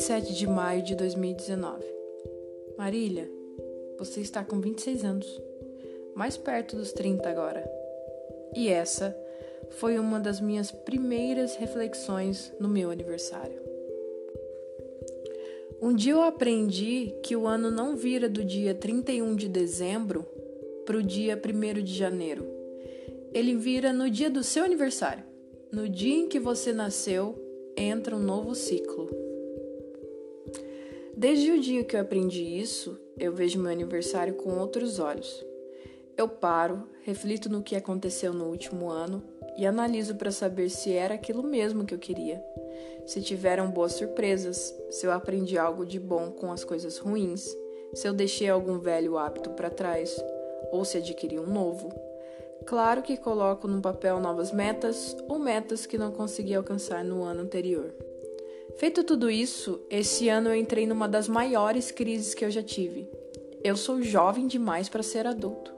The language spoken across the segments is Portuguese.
27 de maio de 2019. Marília, você está com 26 anos, mais perto dos 30 agora. E essa foi uma das minhas primeiras reflexões no meu aniversário. Um dia eu aprendi que o ano não vira do dia 31 de dezembro para o dia 1 de janeiro. Ele vira no dia do seu aniversário. No dia em que você nasceu, entra um novo ciclo. Desde o dia que eu aprendi isso, eu vejo meu aniversário com outros olhos. Eu paro, reflito no que aconteceu no último ano e analiso para saber se era aquilo mesmo que eu queria. Se tiveram boas surpresas, se eu aprendi algo de bom com as coisas ruins, se eu deixei algum velho hábito para trás ou se adquiri um novo. Claro que coloco no papel novas metas ou metas que não consegui alcançar no ano anterior. Feito tudo isso, esse ano eu entrei numa das maiores crises que eu já tive. Eu sou jovem demais para ser adulto.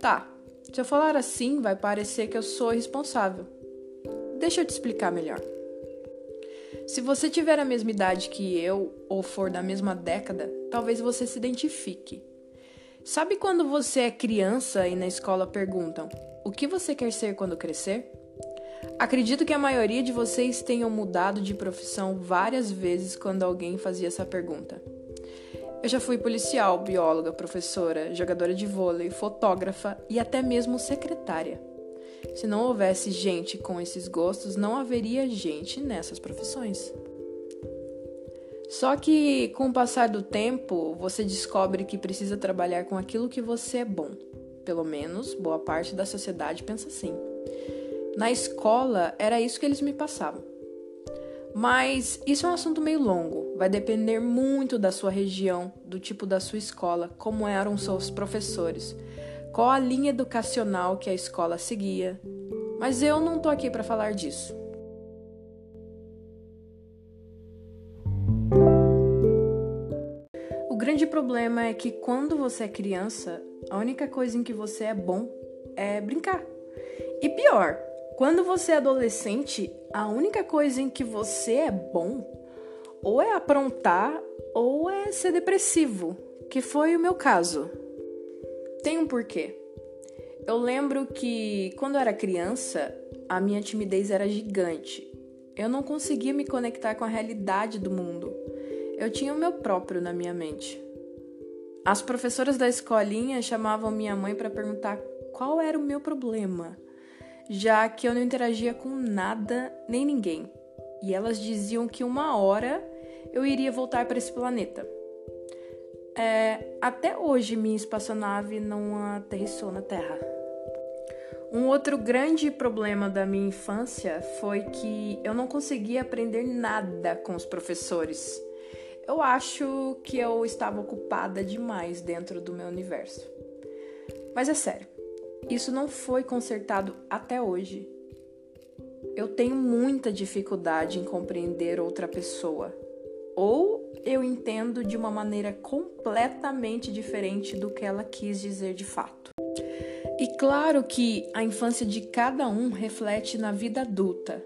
Tá, se eu falar assim, vai parecer que eu sou responsável. Deixa eu te explicar melhor. Se você tiver a mesma idade que eu ou for da mesma década, talvez você se identifique. Sabe quando você é criança e na escola perguntam: "O que você quer ser quando crescer?" Acredito que a maioria de vocês tenham mudado de profissão várias vezes quando alguém fazia essa pergunta. Eu já fui policial, bióloga, professora, jogadora de vôlei, fotógrafa e até mesmo secretária. Se não houvesse gente com esses gostos, não haveria gente nessas profissões. Só que com o passar do tempo, você descobre que precisa trabalhar com aquilo que você é bom. Pelo menos boa parte da sociedade pensa assim. Na escola, era isso que eles me passavam. Mas isso é um assunto meio longo, vai depender muito da sua região, do tipo da sua escola, como eram seus professores, qual a linha educacional que a escola seguia. Mas eu não tô aqui para falar disso. O grande problema é que quando você é criança, a única coisa em que você é bom é brincar. E pior, quando você é adolescente, a única coisa em que você é bom ou é aprontar ou é ser depressivo, que foi o meu caso. Tem um porquê. Eu lembro que quando eu era criança, a minha timidez era gigante. Eu não conseguia me conectar com a realidade do mundo. Eu tinha o meu próprio na minha mente. As professoras da escolinha chamavam minha mãe para perguntar qual era o meu problema já que eu não interagia com nada nem ninguém. E elas diziam que uma hora eu iria voltar para esse planeta. É, até hoje minha espaçonave não aterrissou na Terra. Um outro grande problema da minha infância foi que eu não conseguia aprender nada com os professores. Eu acho que eu estava ocupada demais dentro do meu universo. Mas é sério, isso não foi consertado até hoje. Eu tenho muita dificuldade em compreender outra pessoa. Ou eu entendo de uma maneira completamente diferente do que ela quis dizer de fato. E claro que a infância de cada um reflete na vida adulta.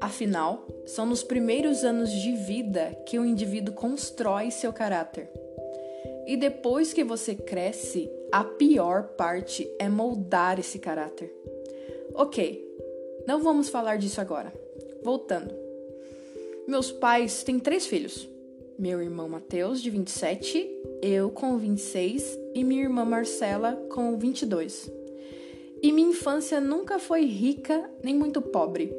Afinal, são nos primeiros anos de vida que o indivíduo constrói seu caráter. E depois que você cresce, a pior parte é moldar esse caráter. Ok, não vamos falar disso agora. Voltando. Meus pais têm três filhos: meu irmão Mateus, de 27, eu com 26 e minha irmã Marcela com 22. E minha infância nunca foi rica nem muito pobre.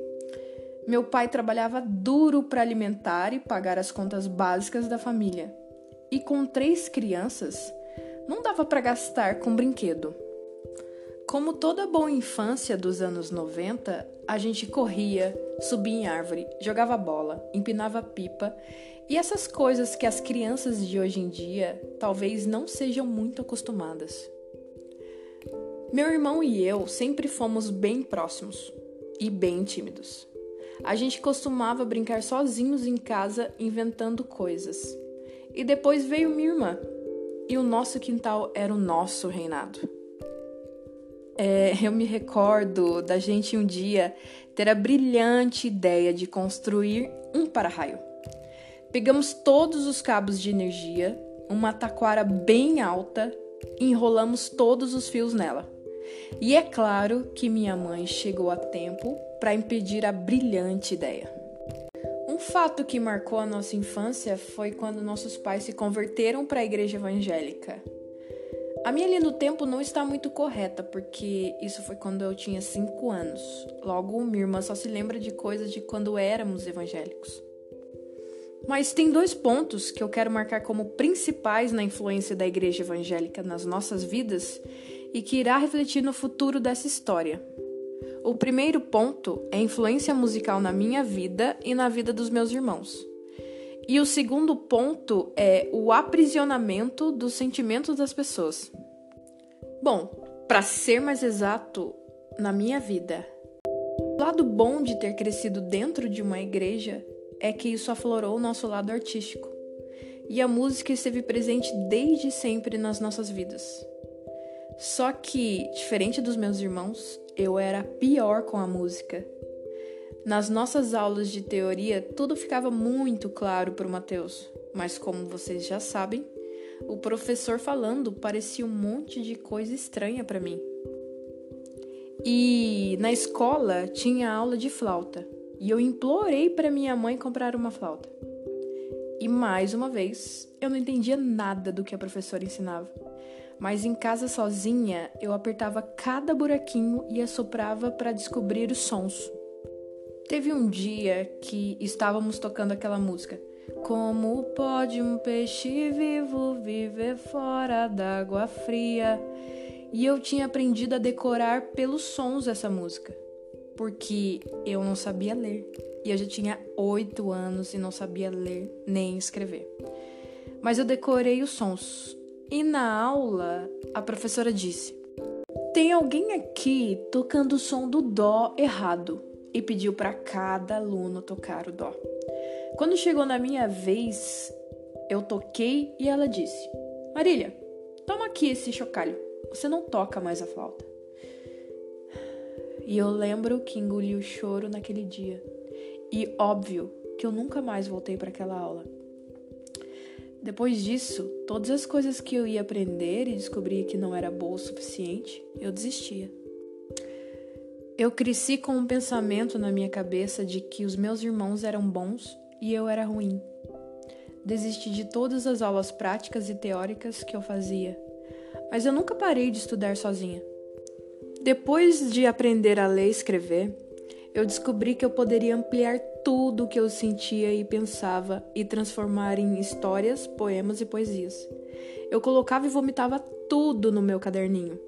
Meu pai trabalhava duro para alimentar e pagar as contas básicas da família. E com três crianças, não dava para gastar com brinquedo. Como toda boa infância dos anos 90, a gente corria, subia em árvore, jogava bola, empinava pipa e essas coisas que as crianças de hoje em dia talvez não sejam muito acostumadas. Meu irmão e eu sempre fomos bem próximos e bem tímidos. A gente costumava brincar sozinhos em casa inventando coisas. E depois veio minha irmã, e o nosso quintal era o nosso reinado. É, eu me recordo da gente um dia ter a brilhante ideia de construir um para-raio. Pegamos todos os cabos de energia, uma taquara bem alta, e enrolamos todos os fios nela. E é claro que minha mãe chegou a tempo para impedir a brilhante ideia. Fato que marcou a nossa infância foi quando nossos pais se converteram para a igreja evangélica. A minha linha do tempo não está muito correta, porque isso foi quando eu tinha 5 anos. Logo, minha irmã só se lembra de coisas de quando éramos evangélicos. Mas tem dois pontos que eu quero marcar como principais na influência da igreja evangélica nas nossas vidas e que irá refletir no futuro dessa história. O primeiro ponto é a influência musical na minha vida e na vida dos meus irmãos. E o segundo ponto é o aprisionamento dos sentimentos das pessoas. Bom, para ser mais exato, na minha vida, o lado bom de ter crescido dentro de uma igreja é que isso aflorou o nosso lado artístico. E a música esteve presente desde sempre nas nossas vidas. Só que, diferente dos meus irmãos, eu era pior com a música nas nossas aulas de teoria, tudo ficava muito claro para o Mateus, mas como vocês já sabem, o professor falando parecia um monte de coisa estranha para mim. E na escola tinha aula de flauta, e eu implorei para minha mãe comprar uma flauta. E mais uma vez, eu não entendia nada do que a professora ensinava. Mas em casa sozinha, eu apertava cada buraquinho e assoprava para descobrir os sons. Teve um dia que estávamos tocando aquela música. Como pode um peixe vivo viver fora d'água fria? E eu tinha aprendido a decorar pelos sons essa música, porque eu não sabia ler. E eu já tinha oito anos e não sabia ler nem escrever. Mas eu decorei os sons. E na aula, a professora disse: Tem alguém aqui tocando o som do Dó errado e pediu para cada aluno tocar o dó. Quando chegou na minha vez, eu toquei e ela disse: Marília, toma aqui esse chocalho. Você não toca mais a flauta. E eu lembro que engoli o choro naquele dia. E óbvio que eu nunca mais voltei para aquela aula. Depois disso, todas as coisas que eu ia aprender e descobri que não era boa o suficiente, eu desistia. Eu cresci com um pensamento na minha cabeça de que os meus irmãos eram bons e eu era ruim. Desisti de todas as aulas práticas e teóricas que eu fazia, mas eu nunca parei de estudar sozinha. Depois de aprender a ler e escrever, eu descobri que eu poderia ampliar tudo o que eu sentia e pensava e transformar em histórias, poemas e poesias. Eu colocava e vomitava tudo no meu caderninho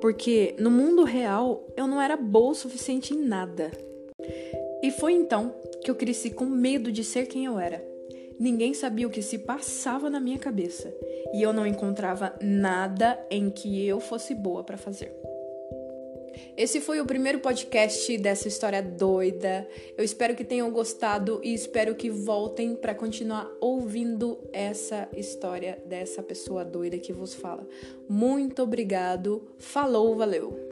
porque no mundo real eu não era boa o suficiente em nada. E foi então que eu cresci com medo de ser quem eu era. Ninguém sabia o que se passava na minha cabeça e eu não encontrava nada em que eu fosse boa para fazer. Esse foi o primeiro podcast dessa história doida. Eu espero que tenham gostado e espero que voltem para continuar ouvindo essa história dessa pessoa doida que vos fala. Muito obrigado. Falou, valeu.